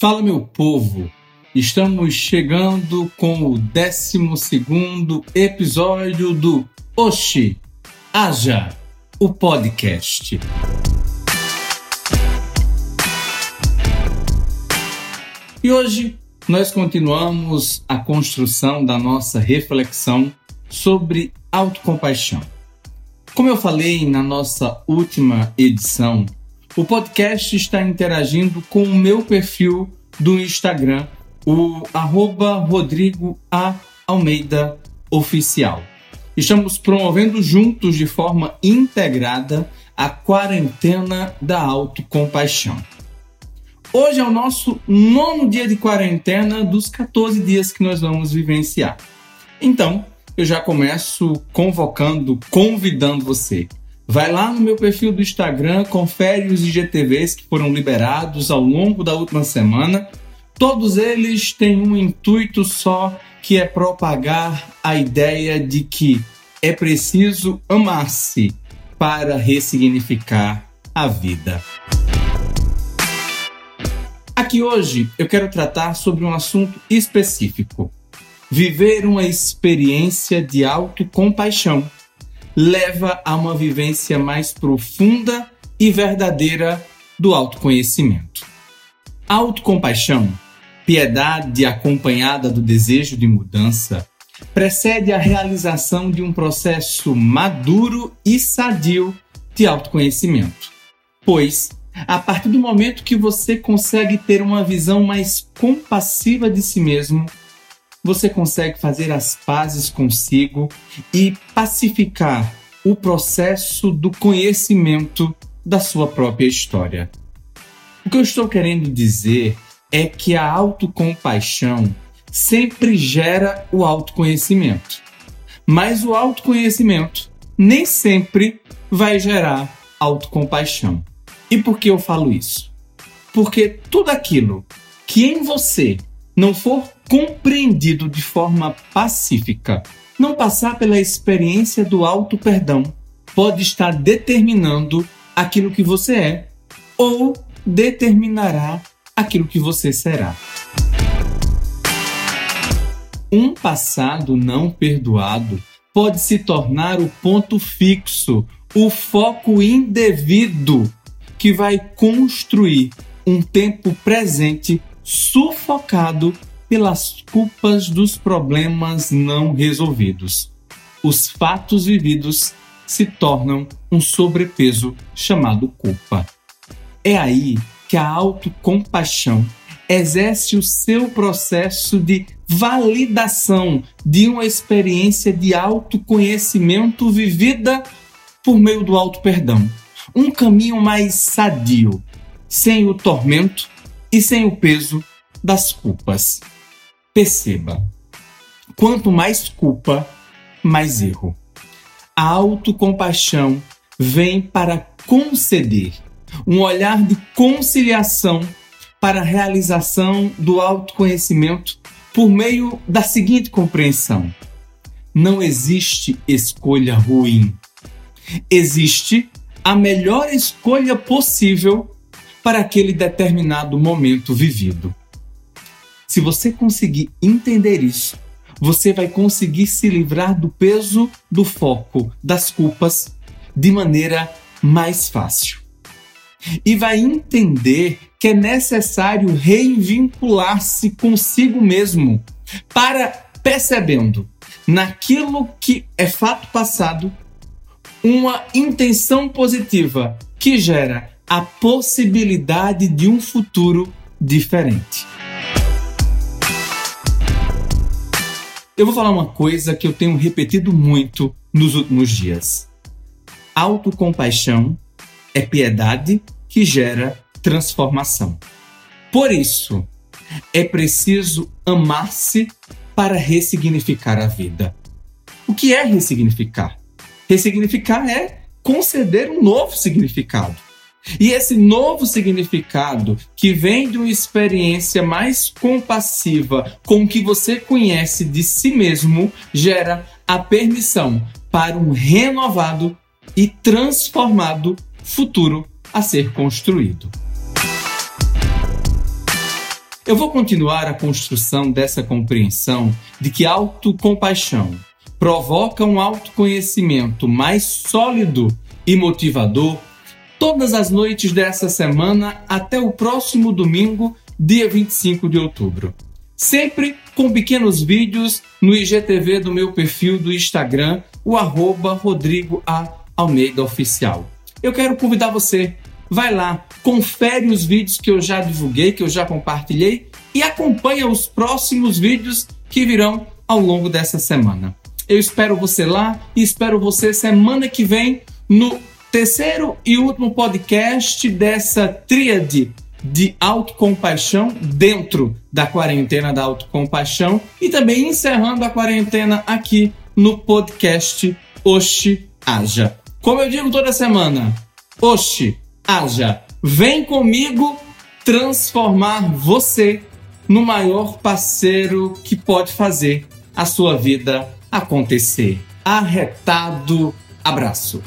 Fala, meu povo! Estamos chegando com o 12 episódio do Oxi, Haja, o podcast. E hoje nós continuamos a construção da nossa reflexão sobre autocompaixão. Como eu falei na nossa última edição, o podcast está interagindo com o meu perfil do Instagram, o arroba Rodrigo A. Almeida Oficial. Estamos promovendo juntos de forma integrada a quarentena da autocompaixão. Hoje é o nosso nono dia de quarentena dos 14 dias que nós vamos vivenciar. Então, eu já começo convocando, convidando você Vai lá no meu perfil do Instagram, confere os IGTVs que foram liberados ao longo da última semana. Todos eles têm um intuito só, que é propagar a ideia de que é preciso amar-se para ressignificar a vida. Aqui hoje eu quero tratar sobre um assunto específico: viver uma experiência de autocompaixão leva a uma vivência mais profunda e verdadeira do autoconhecimento. Autocompaixão, piedade acompanhada do desejo de mudança, precede a realização de um processo maduro e sadio de autoconhecimento. Pois, a partir do momento que você consegue ter uma visão mais compassiva de si mesmo, você consegue fazer as pazes consigo e pacificar o processo do conhecimento da sua própria história. O que eu estou querendo dizer é que a autocompaixão sempre gera o autoconhecimento. Mas o autoconhecimento nem sempre vai gerar autocompaixão. E por que eu falo isso? Porque tudo aquilo que em você não for compreendido de forma pacífica, não passar pela experiência do auto-perdão, pode estar determinando aquilo que você é ou determinará aquilo que você será. Um passado não perdoado pode se tornar o ponto fixo, o foco indevido que vai construir um tempo presente sufocado pelas culpas dos problemas não resolvidos. Os fatos vividos se tornam um sobrepeso chamado culpa. É aí que a autocompaixão exerce o seu processo de validação de uma experiência de autoconhecimento vivida por meio do auto-perdão. Um caminho mais sadio, sem o tormento e sem o peso das culpas. Perceba, quanto mais culpa, mais erro. A autocompaixão vem para conceder um olhar de conciliação para a realização do autoconhecimento por meio da seguinte compreensão: não existe escolha ruim. Existe a melhor escolha possível para aquele determinado momento vivido. Se você conseguir entender isso, você vai conseguir se livrar do peso do foco das culpas de maneira mais fácil. E vai entender que é necessário reinvincular-se consigo mesmo para percebendo naquilo que é fato passado uma intenção positiva que gera a possibilidade de um futuro diferente. Eu vou falar uma coisa que eu tenho repetido muito nos últimos dias. Autocompaixão é piedade que gera transformação. Por isso, é preciso amar-se para ressignificar a vida. O que é ressignificar? Ressignificar é conceder um novo significado. E esse novo significado, que vem de uma experiência mais compassiva com o que você conhece de si mesmo, gera a permissão para um renovado e transformado futuro a ser construído. Eu vou continuar a construção dessa compreensão de que autocompaixão provoca um autoconhecimento mais sólido e motivador todas as noites dessa semana até o próximo domingo, dia 25 de outubro. Sempre com pequenos vídeos no IGTV do meu perfil do Instagram, o arroba Rodrigo A. Almeida Oficial. Eu quero convidar você, vai lá, confere os vídeos que eu já divulguei, que eu já compartilhei e acompanha os próximos vídeos que virão ao longo dessa semana. Eu espero você lá e espero você semana que vem no terceiro e último podcast dessa tríade de autocompaixão dentro da quarentena da autocompaixão e também encerrando a quarentena aqui no podcast Oxi Haja. Como eu digo toda semana, Oxi Haja, vem comigo transformar você no maior parceiro que pode fazer a sua vida acontecer. Arretado abraço.